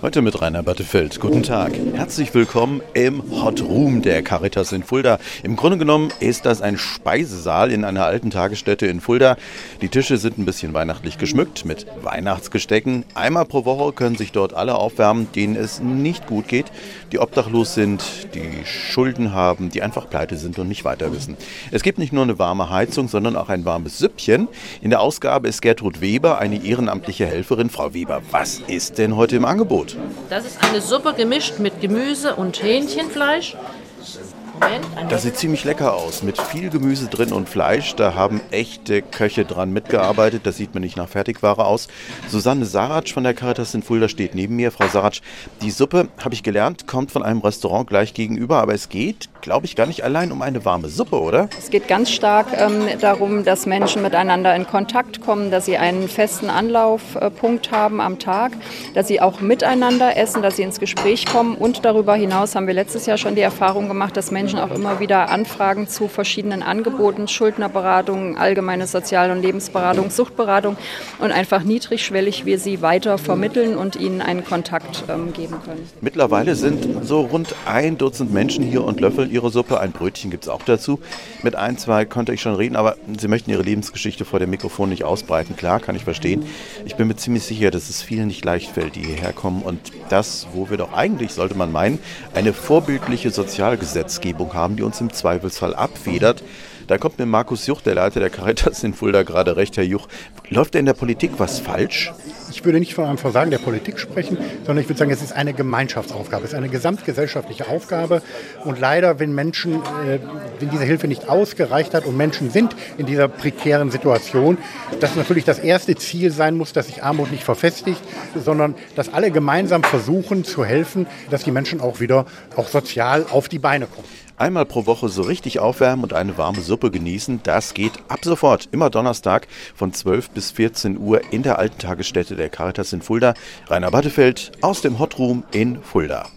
Heute mit Rainer Battefeld. Guten Tag. Herzlich willkommen im Hot Room der Caritas in Fulda. Im Grunde genommen ist das ein Speisesaal in einer alten Tagesstätte in Fulda. Die Tische sind ein bisschen weihnachtlich geschmückt mit Weihnachtsgestecken. Einmal pro Woche können sich dort alle aufwärmen, denen es nicht gut geht, die obdachlos sind, die Schulden haben, die einfach pleite sind und nicht weiter wissen. Es gibt nicht nur eine warme Heizung, sondern auch ein warmes Süppchen. In der Ausgabe ist Gertrud Weber, eine ehrenamtliche Helferin. Frau Weber, was ist denn heute im Angebot? Das ist eine Suppe gemischt mit Gemüse und Hähnchenfleisch. Das sieht ziemlich lecker aus, mit viel Gemüse drin und Fleisch. Da haben echte Köche dran mitgearbeitet. Das sieht mir nicht nach Fertigware aus. Susanne Saratsch von der Caritas in Fulda steht neben mir. Frau Saratsch, die Suppe, habe ich gelernt, kommt von einem Restaurant gleich gegenüber, aber es geht glaube ich, gar nicht allein um eine warme Suppe, oder? Es geht ganz stark ähm, darum, dass Menschen miteinander in Kontakt kommen, dass sie einen festen Anlaufpunkt haben am Tag, dass sie auch miteinander essen, dass sie ins Gespräch kommen. Und darüber hinaus haben wir letztes Jahr schon die Erfahrung gemacht, dass Menschen auch immer wieder Anfragen zu verschiedenen Angeboten, Schuldnerberatung, allgemeine Sozial- und Lebensberatung, Suchtberatung und einfach niedrigschwellig wir sie weiter vermitteln und ihnen einen Kontakt ähm, geben können. Mittlerweile sind so rund ein Dutzend Menschen hier und löffeln Ihre Suppe. Ein Brötchen gibt es auch dazu. Mit ein, zwei konnte ich schon reden, aber Sie möchten Ihre Lebensgeschichte vor dem Mikrofon nicht ausbreiten. Klar, kann ich verstehen. Ich bin mir ziemlich sicher, dass es vielen nicht leicht fällt, die hierher kommen. Und das, wo wir doch eigentlich, sollte man meinen, eine vorbildliche Sozialgesetzgebung haben, die uns im Zweifelsfall abfedert. Da kommt mir Markus Juch, der Leiter der Caritas in Fulda, gerade recht. Herr Juch, läuft da in der Politik was falsch? Ich würde nicht von einem Versagen der Politik sprechen, sondern ich würde sagen, es ist eine Gemeinschaftsaufgabe, es ist eine gesamtgesellschaftliche Aufgabe. Und leider, wenn Menschen, äh, wenn diese Hilfe nicht ausgereicht hat und Menschen sind in dieser prekären Situation, dass natürlich das erste Ziel sein muss, dass sich Armut nicht verfestigt, sondern dass alle gemeinsam versuchen zu helfen, dass die Menschen auch wieder auch sozial auf die Beine kommen. Einmal pro Woche so richtig aufwärmen und eine warme Suppe genießen, das geht ab sofort. Immer Donnerstag von 12 bis 14 Uhr in der alten Tagesstätte der Caritas in Fulda. Rainer Battefeld aus dem Hot Room in Fulda.